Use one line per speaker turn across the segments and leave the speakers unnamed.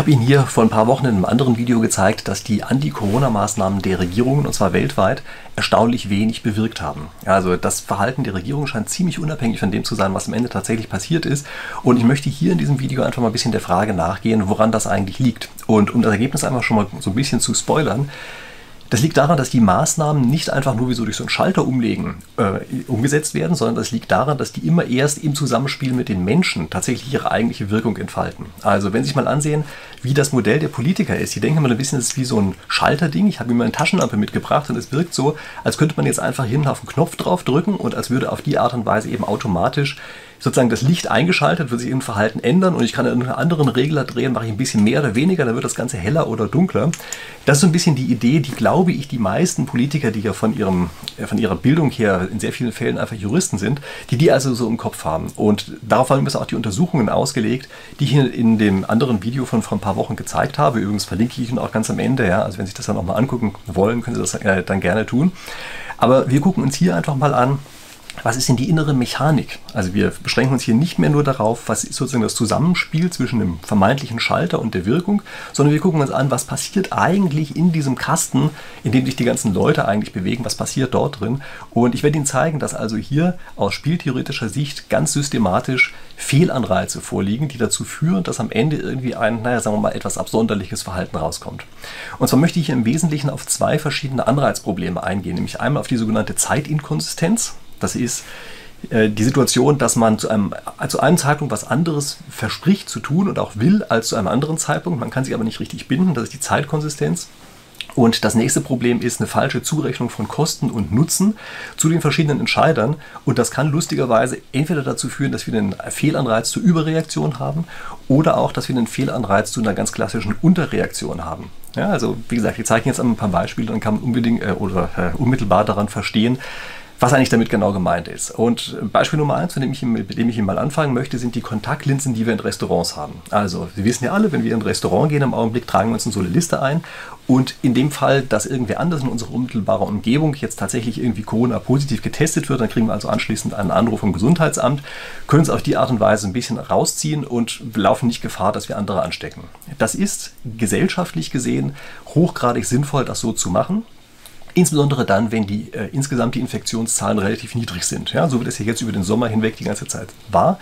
habe Ihnen hier vor ein paar Wochen in einem anderen Video gezeigt, dass die Anti-Corona-Maßnahmen der Regierungen, und zwar weltweit, erstaunlich wenig bewirkt haben. Also das Verhalten der Regierung scheint ziemlich unabhängig von dem zu sein, was am Ende tatsächlich passiert ist. Und ich möchte hier in diesem Video einfach mal ein bisschen der Frage nachgehen, woran das eigentlich liegt. Und um das Ergebnis einfach schon mal so ein bisschen zu spoilern, das liegt daran, dass die Maßnahmen nicht einfach nur wie so durch so einen Schalter umlegen äh, umgesetzt werden, sondern das liegt daran, dass die immer erst im Zusammenspiel mit den Menschen tatsächlich ihre eigentliche Wirkung entfalten. Also wenn Sie sich mal ansehen, wie das Modell der Politiker ist, die denken mal ein bisschen, es ist wie so ein Schalterding. Ich habe mir mal eine Taschenlampe mitgebracht und es wirkt so, als könnte man jetzt einfach hinten auf den Knopf drauf drücken und als würde auf die Art und Weise eben automatisch sozusagen das Licht eingeschaltet, wird sich im Verhalten ändern und ich kann einen anderen Regler drehen, mache ich ein bisschen mehr oder weniger, dann wird das Ganze heller oder dunkler. Das ist so ein bisschen die Idee, die glaube ich die meisten Politiker, die ja von, ihrem, äh, von ihrer Bildung her in sehr vielen Fällen einfach Juristen sind, die die also so im Kopf haben. Und darauf haben wir auch die Untersuchungen ausgelegt, die ich in dem anderen Video von vor ein paar Wochen gezeigt habe. Übrigens verlinke ich Ihnen auch ganz am Ende. Ja. Also wenn Sie sich das dann nochmal angucken wollen, können Sie das äh, dann gerne tun. Aber wir gucken uns hier einfach mal an, was ist denn die innere Mechanik? Also wir beschränken uns hier nicht mehr nur darauf, was ist sozusagen das Zusammenspiel zwischen dem vermeintlichen Schalter und der Wirkung, sondern wir gucken uns an, was passiert eigentlich in diesem Kasten, in dem sich die ganzen Leute eigentlich bewegen, was passiert dort drin. Und ich werde Ihnen zeigen, dass also hier aus spieltheoretischer Sicht ganz systematisch Fehlanreize vorliegen, die dazu führen, dass am Ende irgendwie ein, naja, sagen wir mal, etwas absonderliches Verhalten rauskommt. Und zwar möchte ich hier im Wesentlichen auf zwei verschiedene Anreizprobleme eingehen, nämlich einmal auf die sogenannte Zeitinkonsistenz, das ist äh, die Situation, dass man zu einem, zu einem Zeitpunkt was anderes verspricht zu tun und auch will als zu einem anderen Zeitpunkt. Man kann sich aber nicht richtig binden. Das ist die Zeitkonsistenz. Und das nächste Problem ist eine falsche Zurechnung von Kosten und Nutzen zu den verschiedenen Entscheidern. Und das kann lustigerweise entweder dazu führen, dass wir einen Fehlanreiz zur Überreaktion haben oder auch, dass wir einen Fehlanreiz zu einer ganz klassischen Unterreaktion haben. Ja, also wie gesagt, ich zeige jetzt ein paar Beispiele, dann kann man unbedingt äh, oder äh, unmittelbar daran verstehen, was eigentlich damit genau gemeint ist. Und Beispiel Nummer eins, mit dem ich, mit dem ich mal anfangen möchte, sind die Kontaktlinsen, die wir in Restaurants haben. Also, Sie wissen ja alle, wenn wir in ein Restaurant gehen im Augenblick, tragen wir uns in so eine Liste ein. Und in dem Fall, dass irgendwer anders in unserer unmittelbaren Umgebung jetzt tatsächlich irgendwie Corona-positiv getestet wird, dann kriegen wir also anschließend einen Anruf vom Gesundheitsamt, können es auf die Art und Weise ein bisschen rausziehen und laufen nicht Gefahr, dass wir andere anstecken. Das ist gesellschaftlich gesehen hochgradig sinnvoll, das so zu machen. Insbesondere dann, wenn die äh, insgesamt die Infektionszahlen relativ niedrig sind. Ja, so wie das hier jetzt über den Sommer hinweg die ganze Zeit war.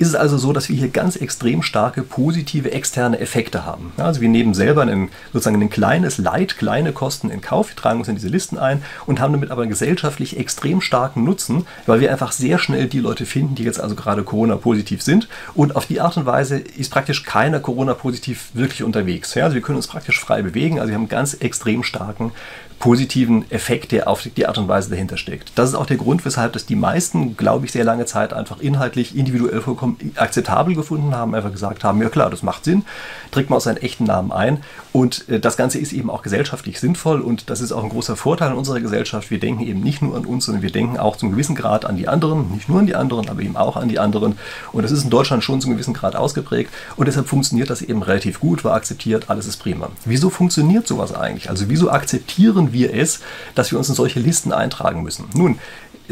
Ist es also so, dass wir hier ganz extrem starke positive externe Effekte haben. Ja, also wir nehmen selber einen, sozusagen ein kleines Leid, kleine Kosten in Kauf, wir tragen uns in diese Listen ein und haben damit aber gesellschaftlich extrem starken Nutzen, weil wir einfach sehr schnell die Leute finden, die jetzt also gerade Corona-positiv sind. Und auf die Art und Weise ist praktisch keiner Corona-positiv wirklich unterwegs. Ja, also wir können uns praktisch frei bewegen, also wir haben einen ganz extrem starken positiven Effekt, der auf die Art und Weise dahinter steckt. Das ist auch der Grund, weshalb das die meisten, glaube ich, sehr lange Zeit einfach inhaltlich individuell vollkommen akzeptabel gefunden haben, einfach gesagt haben, ja klar, das macht Sinn, trägt man aus seinen echten Namen ein und äh, das Ganze ist eben auch gesellschaftlich sinnvoll und das ist auch ein großer Vorteil in unserer Gesellschaft. Wir denken eben nicht nur an uns, sondern wir denken auch zum gewissen Grad an die anderen, nicht nur an die anderen, aber eben auch an die anderen und das ist in Deutschland schon zum gewissen Grad ausgeprägt und deshalb funktioniert das eben relativ gut, war akzeptiert, alles ist prima. Wieso funktioniert sowas eigentlich? Also wieso akzeptieren wir es, dass wir uns in solche Listen eintragen müssen. Nun,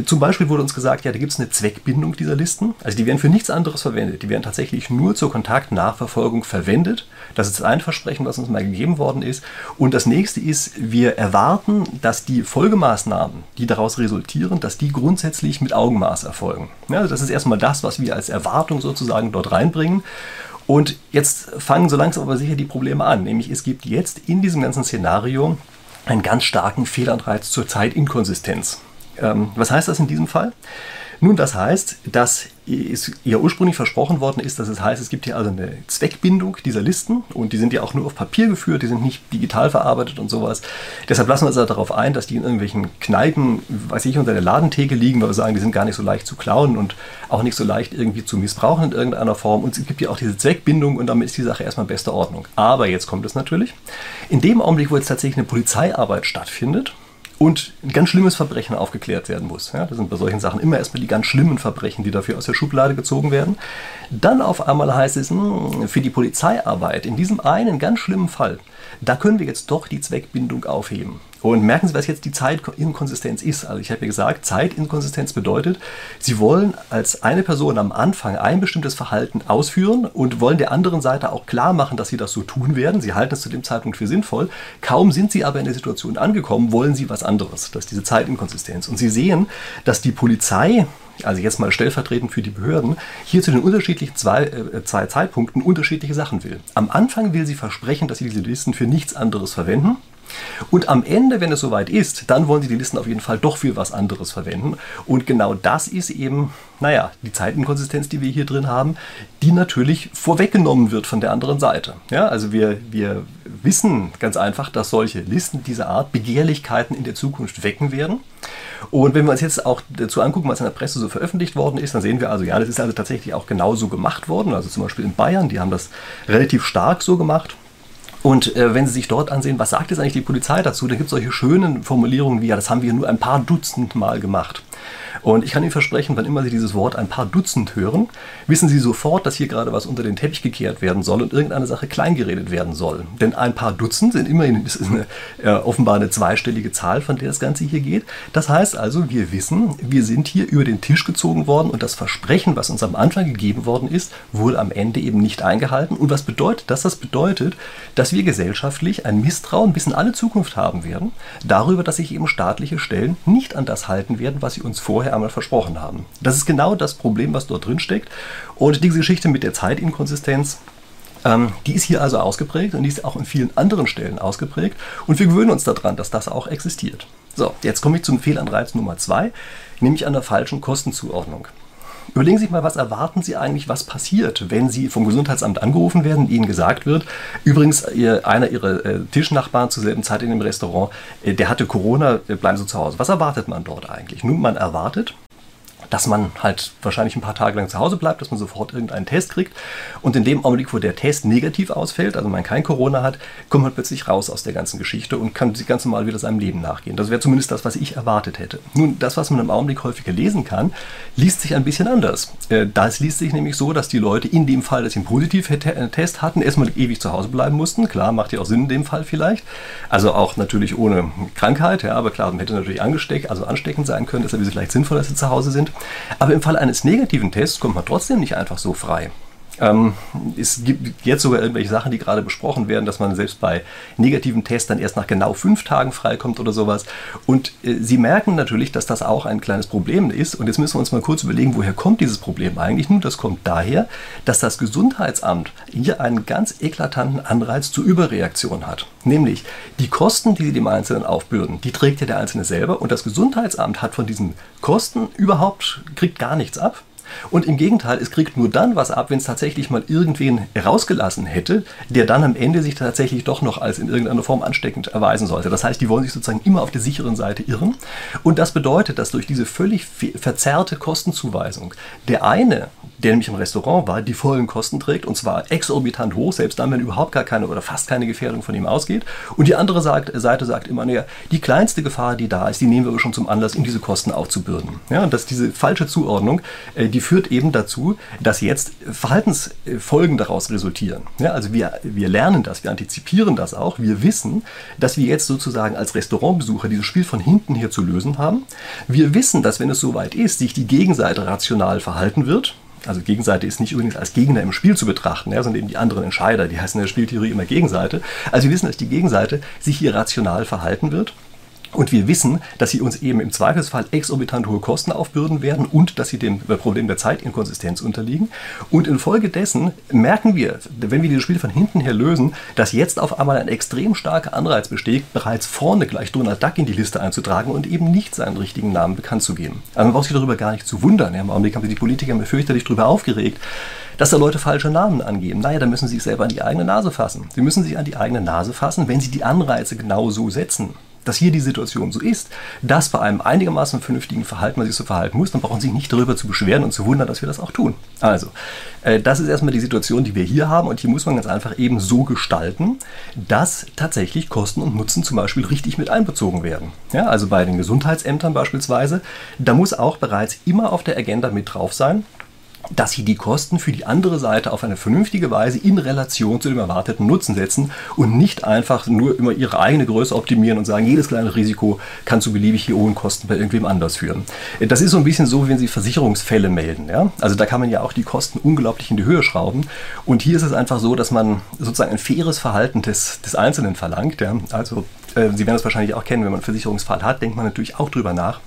zum Beispiel wurde uns gesagt, ja, da gibt es eine Zweckbindung dieser Listen. Also die werden für nichts anderes verwendet. Die werden tatsächlich nur zur Kontaktnachverfolgung verwendet. Das ist ein Versprechen, was uns mal gegeben worden ist. Und das nächste ist, wir erwarten, dass die Folgemaßnahmen, die daraus resultieren, dass die grundsätzlich mit Augenmaß erfolgen. Ja, also das ist erstmal das, was wir als Erwartung sozusagen dort reinbringen. Und jetzt fangen so langsam aber sicher die Probleme an. Nämlich es gibt jetzt in diesem ganzen Szenario einen ganz starken Fehlanreiz zur Zeitinkonsistenz. Ähm, was heißt das in diesem Fall? Nun, das heißt, dass es ja ursprünglich versprochen worden ist, dass es heißt, es gibt hier also eine Zweckbindung dieser Listen und die sind ja auch nur auf Papier geführt, die sind nicht digital verarbeitet und sowas. Deshalb lassen wir uns also darauf ein, dass die in irgendwelchen Kneipen, weiß ich, unter der Ladentheke liegen, weil wir sagen, die sind gar nicht so leicht zu klauen und auch nicht so leicht irgendwie zu missbrauchen in irgendeiner Form. Und es gibt ja auch diese Zweckbindung und damit ist die Sache erstmal in bester Ordnung. Aber jetzt kommt es natürlich. In dem Augenblick, wo jetzt tatsächlich eine Polizeiarbeit stattfindet, und ein ganz schlimmes Verbrechen aufgeklärt werden muss. Ja, das sind bei solchen Sachen immer erstmal die ganz schlimmen Verbrechen, die dafür aus der Schublade gezogen werden. Dann auf einmal heißt es, mh, hm, für die Polizeiarbeit, in diesem einen ganz schlimmen Fall, da können wir jetzt doch die Zweckbindung aufheben. Und merken Sie, was jetzt die Zeitinkonsistenz ist. Also ich habe ja gesagt, Zeitinkonsistenz bedeutet, Sie wollen als eine Person am Anfang ein bestimmtes Verhalten ausführen und wollen der anderen Seite auch klar machen, dass Sie das so tun werden. Sie halten es zu dem Zeitpunkt für sinnvoll. Kaum sind Sie aber in der Situation angekommen, wollen Sie was anderes. Das ist diese Zeitinkonsistenz. Und Sie sehen, dass die Polizei also jetzt mal stellvertretend für die Behörden, hier zu den unterschiedlichen zwei, äh, zwei Zeitpunkten unterschiedliche Sachen will. Am Anfang will sie versprechen, dass sie diese Listen für nichts anderes verwenden. Und am Ende, wenn es soweit ist, dann wollen sie die Listen auf jeden Fall doch für was anderes verwenden. Und genau das ist eben, naja, die Zeitinkonsistenz, die wir hier drin haben, die natürlich vorweggenommen wird von der anderen Seite. Ja, also wir, wir wissen ganz einfach, dass solche Listen dieser Art Begehrlichkeiten in der Zukunft wecken werden. Und wenn wir uns jetzt auch dazu angucken, was in der Presse so veröffentlicht worden ist, dann sehen wir also, ja, das ist also tatsächlich auch genauso gemacht worden. Also zum Beispiel in Bayern, die haben das relativ stark so gemacht. Und äh, wenn Sie sich dort ansehen, was sagt jetzt eigentlich die Polizei dazu, dann gibt es solche schönen Formulierungen wie, ja, das haben wir nur ein paar Dutzend Mal gemacht. Und ich kann Ihnen versprechen, wann immer Sie dieses Wort ein paar Dutzend hören, wissen Sie sofort, dass hier gerade was unter den Teppich gekehrt werden soll und irgendeine Sache kleingeredet werden soll. Denn ein paar Dutzend sind immerhin ist eine, äh, offenbar eine zweistellige Zahl, von der das Ganze hier geht. Das heißt also, wir wissen, wir sind hier über den Tisch gezogen worden und das Versprechen, was uns am Anfang gegeben worden ist, wurde am Ende eben nicht eingehalten. Und was bedeutet das? Das bedeutet, dass wir gesellschaftlich ein Misstrauen bis in alle Zukunft haben werden, darüber, dass sich eben staatliche Stellen nicht an das halten werden, was sie uns vorher einmal versprochen haben. Das ist genau das Problem, was dort drin steckt. Und diese Geschichte mit der Zeitinkonsistenz, ähm, die ist hier also ausgeprägt und die ist auch in vielen anderen Stellen ausgeprägt. Und wir gewöhnen uns daran, dass das auch existiert. So, jetzt komme ich zum Fehlanreiz Nummer zwei, nämlich an der falschen Kostenzuordnung. Überlegen Sie sich mal, was erwarten Sie eigentlich, was passiert, wenn Sie vom Gesundheitsamt angerufen werden und Ihnen gesagt wird, übrigens, einer Ihrer äh, Tischnachbarn zur selben Zeit in dem Restaurant, äh, der hatte Corona, äh, bleiben Sie zu Hause. Was erwartet man dort eigentlich? Nun, man erwartet, dass man halt wahrscheinlich ein paar Tage lang zu Hause bleibt, dass man sofort irgendeinen Test kriegt. Und in dem Augenblick, wo der Test negativ ausfällt, also man kein Corona hat, kommt man plötzlich raus aus der ganzen Geschichte und kann ganz normal wieder seinem Leben nachgehen. Das wäre zumindest das, was ich erwartet hätte. Nun, das, was man im Augenblick häufiger lesen kann, liest sich ein bisschen anders. Äh, das liest sich nämlich so, dass die Leute in dem Fall, dass sie einen positiven Test hatten, erstmal ewig zu Hause bleiben mussten. Klar, macht ja auch Sinn in dem Fall vielleicht. Also auch natürlich ohne Krankheit, ja, aber klar, man hätte natürlich angesteckt, also ansteckend sein können. Deshalb ist es vielleicht sinnvoll, dass sie zu Hause sind. Aber im Fall eines negativen Tests kommt man trotzdem nicht einfach so frei. Ähm, es gibt jetzt sogar irgendwelche Sachen, die gerade besprochen werden, dass man selbst bei negativen Tests dann erst nach genau fünf Tagen freikommt oder sowas. Und äh, Sie merken natürlich, dass das auch ein kleines Problem ist. Und jetzt müssen wir uns mal kurz überlegen, woher kommt dieses Problem eigentlich? Nun, das kommt daher, dass das Gesundheitsamt hier einen ganz eklatanten Anreiz zur Überreaktion hat. Nämlich die Kosten, die sie dem Einzelnen aufbürden, die trägt ja der Einzelne selber. Und das Gesundheitsamt hat von diesen Kosten überhaupt, kriegt gar nichts ab. Und im Gegenteil, es kriegt nur dann was ab, wenn es tatsächlich mal irgendwen herausgelassen hätte, der dann am Ende sich tatsächlich doch noch als in irgendeiner Form ansteckend erweisen sollte. Das heißt, die wollen sich sozusagen immer auf der sicheren Seite irren. Und das bedeutet, dass durch diese völlig verzerrte Kostenzuweisung der eine, der nämlich im Restaurant war, die vollen Kosten trägt und zwar exorbitant hoch, selbst dann, wenn überhaupt gar keine oder fast keine Gefährdung von ihm ausgeht. Und die andere Seite sagt immer, naja, die kleinste Gefahr, die da ist, die nehmen wir schon zum Anlass, ihm diese Kosten aufzubürden. Ja, und dass diese falsche Zuordnung, äh, die führt eben dazu, dass jetzt Verhaltensfolgen daraus resultieren. Ja, also wir, wir lernen das, wir antizipieren das auch, wir wissen, dass wir jetzt sozusagen als Restaurantbesucher dieses Spiel von hinten her zu lösen haben. Wir wissen, dass wenn es soweit ist, sich die Gegenseite rational verhalten wird, also Gegenseite ist nicht übrigens als Gegner im Spiel zu betrachten, ja, sondern eben die anderen Entscheider, die heißen in der Spieltheorie immer Gegenseite. Also wir wissen, dass die Gegenseite sich hier rational verhalten wird und wir wissen, dass sie uns eben im Zweifelsfall exorbitant hohe Kosten aufbürden werden und dass sie dem Problem der Zeitinkonsistenz unterliegen. Und infolgedessen merken wir, wenn wir dieses Spiel von hinten her lösen, dass jetzt auf einmal ein extrem starker Anreiz besteht, bereits vorne gleich Donald Duck in die Liste einzutragen und eben nicht seinen richtigen Namen bekannt zu geben. Also man braucht sich darüber gar nicht zu wundern. Im Augenblick haben sich die Politiker fürchterlich darüber aufgeregt, dass da Leute falsche Namen angeben. Naja, da müssen sie sich selber an die eigene Nase fassen. Sie müssen sich an die eigene Nase fassen, wenn sie die Anreize genau so setzen dass hier die Situation so ist, dass bei einem einigermaßen vernünftigen Verhalten man sich so verhalten muss, dann brauchen Sie sich nicht darüber zu beschweren und zu wundern, dass wir das auch tun. Also, äh, das ist erstmal die Situation, die wir hier haben und hier muss man ganz einfach eben so gestalten, dass tatsächlich Kosten und Nutzen zum Beispiel richtig mit einbezogen werden. Ja, also bei den Gesundheitsämtern beispielsweise, da muss auch bereits immer auf der Agenda mit drauf sein, dass sie die Kosten für die andere Seite auf eine vernünftige Weise in Relation zu dem erwarteten Nutzen setzen und nicht einfach nur immer ihre eigene Größe optimieren und sagen, jedes kleine Risiko kann zu beliebig hohen Kosten bei irgendwem anders führen. Das ist so ein bisschen so, wenn Sie Versicherungsfälle melden. Ja? Also da kann man ja auch die Kosten unglaublich in die Höhe schrauben. Und hier ist es einfach so, dass man sozusagen ein faires Verhalten des, des Einzelnen verlangt. Ja? Also äh, Sie werden es wahrscheinlich auch kennen, wenn man einen Versicherungsfall hat, denkt man natürlich auch drüber nach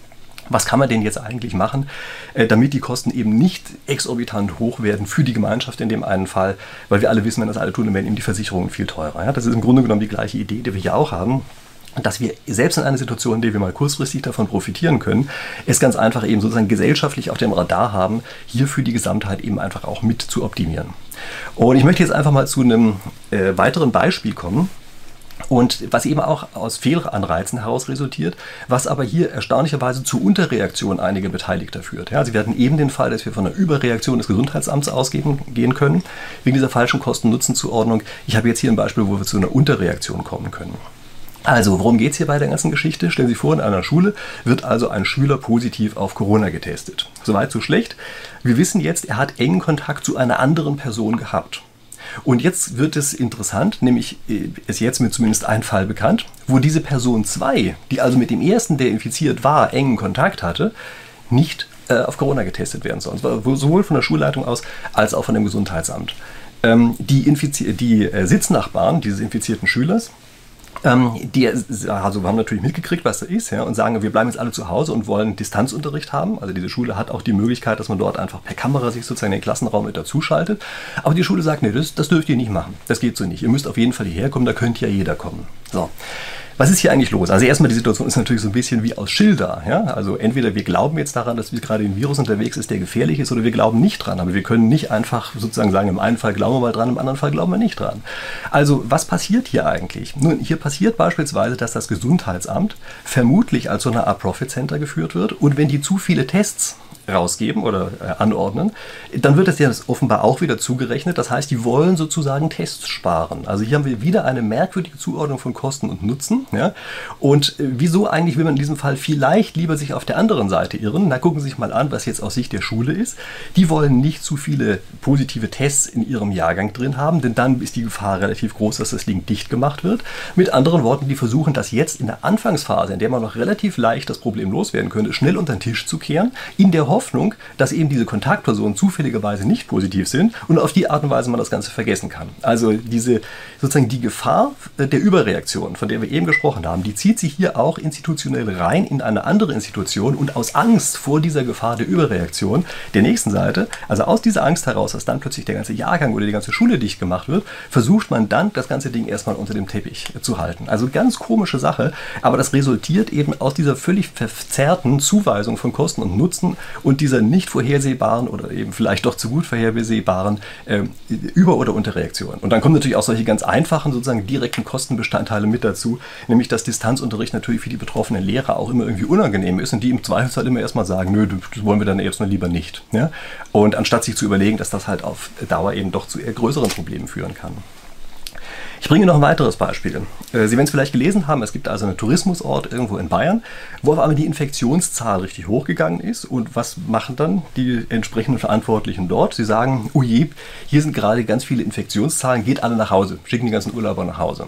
was kann man denn jetzt eigentlich machen, äh, damit die Kosten eben nicht exorbitant hoch werden für die Gemeinschaft in dem einen Fall, weil wir alle wissen, wenn das alle tun, dann werden eben die Versicherungen viel teurer. Das ist im Grunde genommen die gleiche Idee, die wir hier auch haben dass wir selbst in einer Situation, in der wir mal kurzfristig davon profitieren können, es ganz einfach eben sozusagen gesellschaftlich auf dem Radar haben, hier für die Gesamtheit eben einfach auch mit zu optimieren. Und ich möchte jetzt einfach mal zu einem äh, weiteren Beispiel kommen, und was eben auch aus Fehlanreizen heraus resultiert, was aber hier erstaunlicherweise zu Unterreaktionen einiger Beteiligter führt. Ja, Sie werden eben den Fall, dass wir von einer Überreaktion des Gesundheitsamts ausgehen gehen können, wegen dieser falschen Kosten-Nutzen-Zuordnung. Ich habe jetzt hier ein Beispiel, wo wir zu einer Unterreaktion kommen können. Also, worum geht es hier bei der ganzen Geschichte? Stellen Sie vor, in einer Schule wird also ein Schüler positiv auf Corona getestet. Soweit, so schlecht. Wir wissen jetzt, er hat engen Kontakt zu einer anderen Person gehabt. Und jetzt wird es interessant, nämlich äh, ist jetzt mir zumindest ein Fall bekannt, wo diese Person 2, die also mit dem ersten, der infiziert war, engen Kontakt hatte, nicht äh, auf Corona getestet werden soll. Sowohl von der Schulleitung aus als auch von dem Gesundheitsamt. Ähm, die, die äh, Sitznachbarn dieses infizierten Schülers, die also haben natürlich mitgekriegt, was da ist, ja, und sagen, wir bleiben jetzt alle zu Hause und wollen Distanzunterricht haben. Also diese Schule hat auch die Möglichkeit, dass man dort einfach per Kamera sich sozusagen den Klassenraum mit dazuschaltet. Aber die Schule sagt, nee, das, das dürft ihr nicht machen. Das geht so nicht. Ihr müsst auf jeden Fall hierher kommen, da könnte ja jeder kommen. So. Was ist hier eigentlich los? Also erstmal die Situation ist natürlich so ein bisschen wie aus Schilder. Ja? Also entweder wir glauben jetzt daran, dass gerade ein Virus unterwegs ist, der gefährlich ist, oder wir glauben nicht dran. Aber wir können nicht einfach sozusagen sagen, im einen Fall glauben wir mal dran, im anderen Fall glauben wir nicht dran. Also was passiert hier eigentlich? Nun, hier passiert beispielsweise, dass das Gesundheitsamt vermutlich als so eine Art Profit Center geführt wird und wenn die zu viele Tests rausgeben oder äh, anordnen, dann wird das ja offenbar auch wieder zugerechnet. Das heißt, die wollen sozusagen Tests sparen. Also hier haben wir wieder eine merkwürdige Zuordnung von Kosten und Nutzen. Ja? Und äh, wieso eigentlich will man in diesem Fall vielleicht lieber sich auf der anderen Seite irren? Na, gucken Sie sich mal an, was jetzt aus Sicht der Schule ist. Die wollen nicht zu viele positive Tests in ihrem Jahrgang drin haben, denn dann ist die Gefahr relativ groß, dass das Ding dicht gemacht wird. Mit anderen Worten, die versuchen das jetzt in der Anfangsphase, in der man noch relativ leicht das Problem loswerden könnte, schnell unter den Tisch zu kehren, in der Hoffnung, Hoffnung, dass eben diese Kontaktpersonen zufälligerweise nicht positiv sind und auf die Art und Weise man das Ganze vergessen kann. Also diese sozusagen die Gefahr äh, der Überreaktion, von der wir eben gesprochen haben, die zieht sich hier auch institutionell rein in eine andere Institution und aus Angst vor dieser Gefahr der Überreaktion der nächsten Seite, also aus dieser Angst heraus, dass dann plötzlich der ganze Jahrgang oder die ganze Schule dicht gemacht wird, versucht man dann das ganze Ding erstmal unter dem Teppich zu halten. Also ganz komische Sache, aber das resultiert eben aus dieser völlig verzerrten Zuweisung von Kosten und Nutzen und dieser nicht vorhersehbaren oder eben vielleicht doch zu gut vorhersehbaren äh, Über- oder Unterreaktion. Und dann kommen natürlich auch solche ganz einfachen, sozusagen direkten Kostenbestandteile mit dazu, nämlich dass Distanzunterricht natürlich für die betroffenen Lehrer auch immer irgendwie unangenehm ist und die im Zweifelsfall immer erstmal sagen, nö, das wollen wir dann jetzt mal lieber nicht. Ja? Und anstatt sich zu überlegen, dass das halt auf Dauer eben doch zu eher größeren Problemen führen kann. Ich bringe noch ein weiteres Beispiel. Äh, Sie werden es vielleicht gelesen haben, es gibt also einen Tourismusort irgendwo in Bayern, wo auf einmal die Infektionszahl richtig hochgegangen ist. Und was machen dann die entsprechenden Verantwortlichen dort? Sie sagen, oh hier sind gerade ganz viele Infektionszahlen, geht alle nach Hause, schicken die ganzen Urlauber nach Hause.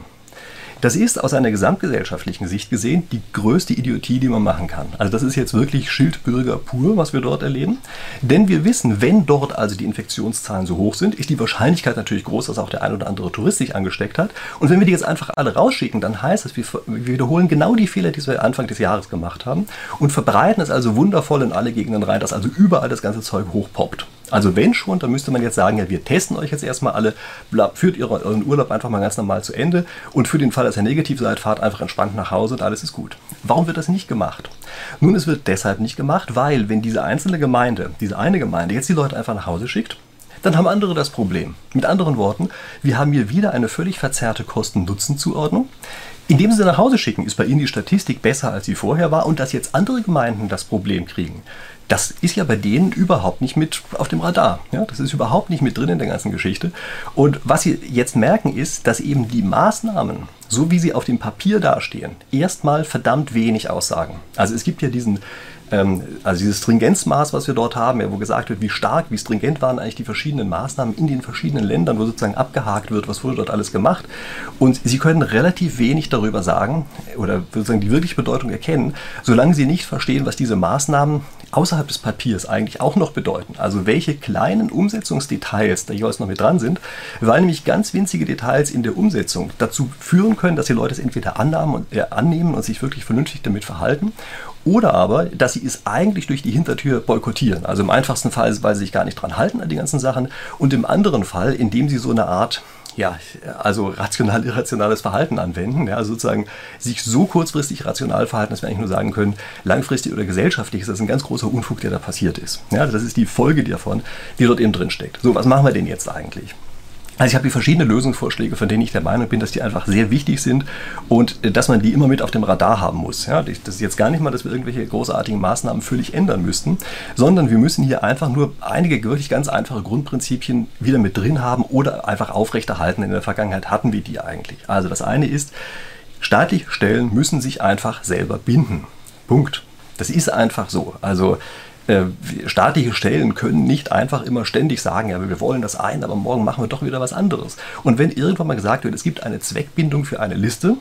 Das ist aus einer gesamtgesellschaftlichen Sicht gesehen die größte Idiotie, die man machen kann. Also das ist jetzt wirklich Schildbürger pur, was wir dort erleben. Denn wir wissen, wenn dort also die Infektionszahlen so hoch sind, ist die Wahrscheinlichkeit natürlich groß, dass auch der ein oder andere Tourist sich angesteckt hat. Und wenn wir die jetzt einfach alle rausschicken, dann heißt es, wir, wiederholen genau die Fehler, die wir Anfang des Jahres gemacht haben und verbreiten es also wundervoll in alle Gegenden rein, dass also überall das ganze Zeug hochpoppt. Also wenn schon, dann müsste man jetzt sagen, ja, wir testen euch jetzt erstmal alle, führt euren Urlaub einfach mal ganz normal zu Ende und für den Fall, dass ihr negativ seid, fahrt einfach entspannt nach Hause und alles ist gut. Warum wird das nicht gemacht? Nun, es wird deshalb nicht gemacht, weil wenn diese einzelne Gemeinde, diese eine Gemeinde jetzt die Leute einfach nach Hause schickt, dann haben andere das Problem. Mit anderen Worten, wir haben hier wieder eine völlig verzerrte Kosten-Nutzen-Zuordnung. Indem sie nach Hause schicken, ist bei ihnen die Statistik besser, als sie vorher war und dass jetzt andere Gemeinden das Problem kriegen, das ist ja bei denen überhaupt nicht mit auf dem Radar. Ja, das ist überhaupt nicht mit drin in der ganzen Geschichte. Und was sie jetzt merken, ist, dass eben die Maßnahmen, so wie sie auf dem Papier dastehen, erstmal verdammt wenig aussagen. Also es gibt ja diesen also dieses Stringenzmaß, was wir dort haben, wo gesagt wird, wie stark, wie stringent waren eigentlich die verschiedenen Maßnahmen in den verschiedenen Ländern, wo sozusagen abgehakt wird, was wurde dort alles gemacht. Und Sie können relativ wenig darüber sagen oder sozusagen die wirkliche Bedeutung erkennen, solange Sie nicht verstehen, was diese Maßnahmen außerhalb des Papiers eigentlich auch noch bedeuten. Also welche kleinen Umsetzungsdetails da jeweils noch mit dran sind, weil nämlich ganz winzige Details in der Umsetzung dazu führen können, dass die Leute es entweder äh, annehmen und sich wirklich vernünftig damit verhalten oder aber, dass sie es eigentlich durch die Hintertür boykottieren. Also im einfachsten Fall, weil sie sich gar nicht dran halten an die ganzen Sachen. Und im anderen Fall, indem sie so eine Art ja, also rational irrationales Verhalten anwenden, ja, also sozusagen sich so kurzfristig rational verhalten, dass wir eigentlich nur sagen können, langfristig oder gesellschaftlich ist das ein ganz großer Unfug, der da passiert ist. Ja, das ist die Folge davon, die dort eben drin steckt. So, was machen wir denn jetzt eigentlich? Also ich habe hier verschiedene Lösungsvorschläge, von denen ich der Meinung bin, dass die einfach sehr wichtig sind und äh, dass man die immer mit auf dem Radar haben muss. Ja, das ist jetzt gar nicht mal, dass wir irgendwelche großartigen Maßnahmen völlig ändern müssten, sondern wir müssen hier einfach nur einige wirklich ganz einfache Grundprinzipien wieder mit drin haben oder einfach aufrechterhalten. In der Vergangenheit hatten wir die eigentlich. Also das eine ist, staatliche Stellen müssen sich einfach selber binden. Punkt. Das ist einfach so. Also äh, staatliche Stellen können nicht einfach immer ständig sagen, ja, wir wollen das ein, aber morgen machen wir doch wieder was anderes. Und wenn irgendwann mal gesagt wird, es gibt eine Zweckbindung für eine Liste,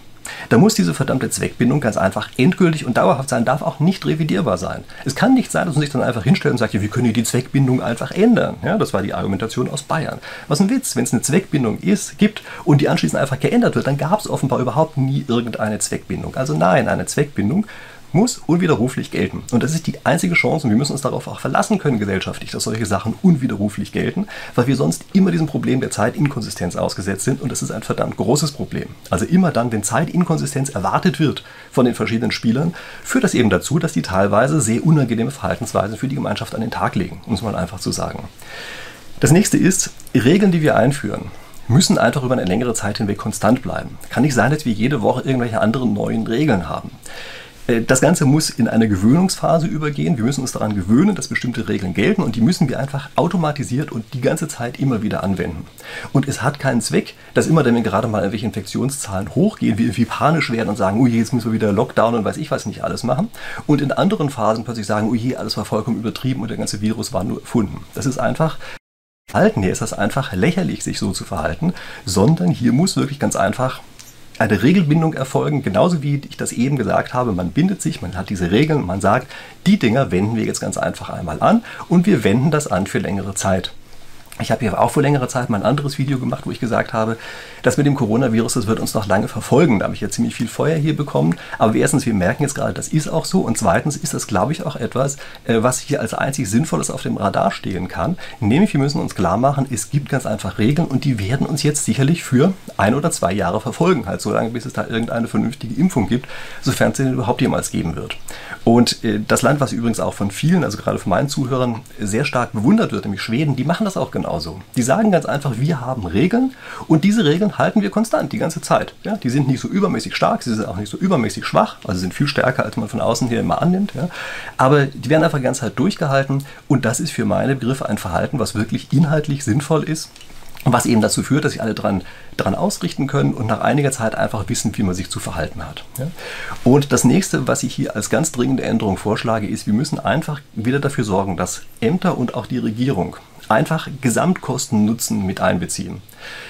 dann muss diese verdammte Zweckbindung ganz einfach endgültig und dauerhaft sein, darf auch nicht revidierbar sein. Es kann nicht sein, dass man sich dann einfach hinstellt und sagt, ja, wir können die Zweckbindung einfach ändern. Ja, das war die Argumentation aus Bayern. Was ein Witz, wenn es eine Zweckbindung ist, gibt und die anschließend einfach geändert wird, dann gab es offenbar überhaupt nie irgendeine Zweckbindung. Also nein, eine Zweckbindung muss unwiderruflich gelten. Und das ist die einzige Chance und wir müssen uns darauf auch verlassen können gesellschaftlich, dass solche Sachen unwiderruflich gelten, weil wir sonst immer diesem Problem der Zeitinkonsistenz ausgesetzt sind und das ist ein verdammt großes Problem. Also immer dann, wenn Zeitinkonsistenz erwartet wird von den verschiedenen Spielern, führt das eben dazu, dass die teilweise sehr unangenehme Verhaltensweisen für die Gemeinschaft an den Tag legen, muss man einfach zu sagen. Das nächste ist, Regeln, die wir einführen, müssen einfach über eine längere Zeit hinweg konstant bleiben. Kann nicht sein, dass wir jede Woche irgendwelche anderen neuen Regeln haben. Äh, das Ganze muss in eine Gewöhnungsphase übergehen. Wir müssen uns daran gewöhnen, dass bestimmte Regeln gelten und die müssen wir einfach automatisiert und die ganze Zeit immer wieder anwenden. Und es hat keinen Zweck, dass immer, wenn gerade mal irgendwelche Infektionszahlen hochgehen, wir irgendwie panisch werden und sagen, oh je, jetzt müssen wir wieder Lockdown und weiß ich was nicht alles machen. Und in anderen Phasen plötzlich sagen, oh je, alles war vollkommen übertrieben und der ganze Virus war nur erfunden. Das ist einfach Verhalten. Hier ist das einfach lächerlich, sich so zu verhalten, sondern hier muss wirklich ganz einfach eine Regelbindung erfolgen, genauso wie ich das eben gesagt habe. Man bindet sich, man hat diese Regeln, man sagt, die Dinger wenden wir jetzt ganz einfach einmal an und wir wenden das an für längere Zeit. Ich habe hier auch vor längerer Zeit mal ein anderes Video gemacht, wo ich gesagt habe, das mit dem Coronavirus, das wird uns noch lange verfolgen. Da habe ich ja ziemlich viel Feuer hier bekommen. Aber erstens, wir merken jetzt gerade, das ist auch so. Und zweitens ist das, glaube ich, auch etwas, äh, was hier als einzig Sinnvolles auf dem Radar stehen kann. Nämlich, wir müssen uns klar machen, es gibt ganz einfach Regeln und die werden uns jetzt sicherlich für ein oder zwei Jahre verfolgen. Halt so lange, bis es da irgendeine vernünftige Impfung gibt, sofern es sie überhaupt jemals geben wird. Und äh, das Land, was übrigens auch von vielen, also gerade von meinen Zuhörern, sehr stark bewundert wird, nämlich Schweden, die machen das auch genauso. Die sagen ganz einfach, wir haben Regeln und diese Regeln halten wir konstant die ganze Zeit. Ja, die sind nicht so übermäßig stark, sie sind auch nicht so übermäßig schwach, also sind viel stärker, als man von außen hier immer annimmt. Ja. Aber die werden einfach die ganze Zeit durchgehalten und das ist für meine Begriffe ein Verhalten, was wirklich inhaltlich sinnvoll ist was eben dazu führt, dass sich alle dran, dran ausrichten können und nach einiger Zeit einfach wissen, wie man sich zu verhalten hat. Ja? Und das nächste, was ich hier als ganz dringende Änderung vorschlage, ist, wir müssen einfach wieder dafür sorgen, dass Ämter und auch die Regierung einfach Gesamtkosten-Nutzen mit einbeziehen.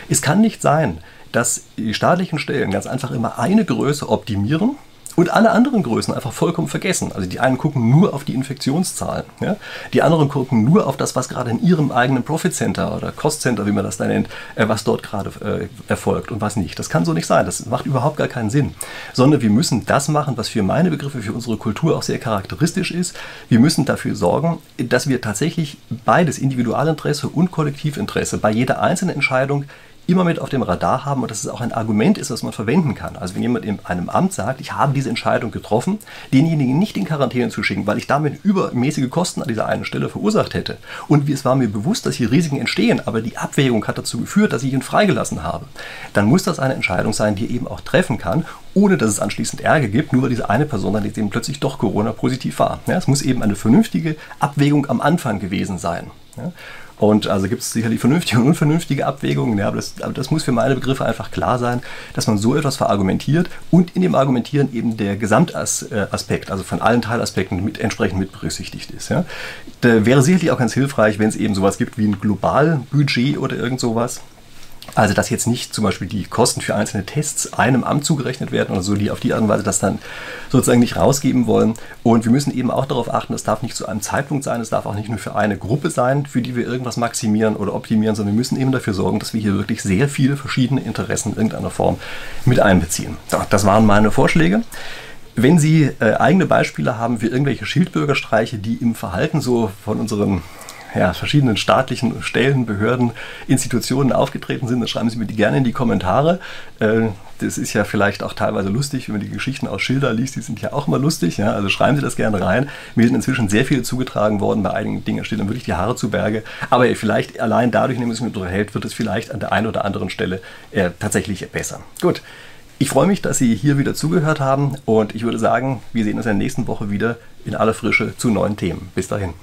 Es kann nicht sein, dass die staatlichen Stellen ganz einfach immer eine Größe optimieren und alle anderen Größen einfach vollkommen vergessen. Also die einen gucken nur auf die Infektionszahlen, ja? die anderen gucken nur auf das, was gerade in ihrem eigenen Profit Center oder Cost Center, wie man das da nennt, äh, was dort gerade äh, erfolgt und was nicht. Das kann so nicht sein. Das macht überhaupt gar keinen Sinn. Sondern wir müssen das machen, was für meine Begriffe, für unsere Kultur auch sehr charakteristisch ist. Wir müssen dafür sorgen, dass wir tatsächlich beides, Individualinteresse und Kollektivinteresse, bei jeder einzelnen Entscheidung immer mit auf dem Radar haben und dass es auch ein Argument ist, das man verwenden kann. Also wenn jemand in einem Amt sagt, ich habe diese Entscheidung getroffen, denjenigen nicht in Quarantäne zu schicken, weil ich damit übermäßige Kosten an dieser einen Stelle verursacht hätte. Und es war mir bewusst, dass hier Risiken entstehen, aber die Abwägung hat dazu geführt, dass ich ihn freigelassen habe. Dann muss das eine Entscheidung sein, die er eben auch treffen kann, ohne dass es anschließend Ärger gibt, nur weil diese eine Person dann eben plötzlich doch Corona-positiv war. Ja, es muss eben eine vernünftige Abwägung am Anfang gewesen sein. Ja. Und also gibt es sicherlich vernünftige und unvernünftige Abwägungen, ja, aber das, aber das muss für meine Begriffe einfach klar sein, dass man so etwas verargumentiert und in dem Argumentieren eben der Gesamtaspekt, also von allen Teilaspekten mit, entsprechend mit berücksichtigt ist. Ja. Da wäre sicherlich auch ganz hilfreich, wenn es eben sowas gibt wie ein Globalbudget oder irgend sowas also, dass jetzt nicht zum Beispiel die Kosten für einzelne Tests einem Amt zugerechnet werden oder so, die auf die Art und Weise das dann sozusagen nicht rausgeben wollen. Und wir müssen eben auch darauf achten, es darf nicht zu einem Zeitpunkt sein, es darf auch nicht nur für eine Gruppe sein, für die wir irgendwas maximieren oder optimieren, sondern wir müssen eben dafür sorgen, dass wir hier wirklich sehr viele verschiedene Interessen in irgendeiner Form mit einbeziehen. Das waren meine Vorschläge. Wenn Sie äh, eigene Beispiele haben für irgendwelche Schildbürgerstreiche, die im Verhalten so von unseren ja, verschiedenen staatlichen Stellen, Behörden, Institutionen aufgetreten sind, dann schreiben Sie mir die gerne in die Kommentare. Äh, das ist ja vielleicht auch teilweise lustig, wenn man die Geschichten aus Schilder liest, die sind ja auch immer lustig. Ja? Also schreiben Sie das gerne rein. Mir sind inzwischen sehr viele zugetragen worden. Bei einigen Dingen steht dann wirklich die Haare zu Berge. Aber vielleicht allein dadurch, indem es mich unterhält, wird es vielleicht an der einen oder anderen Stelle äh, tatsächlich besser. Gut. Ich freue mich, dass Sie hier wieder zugehört haben und ich würde sagen, wir sehen uns in der nächsten Woche wieder in aller Frische zu neuen Themen. Bis dahin.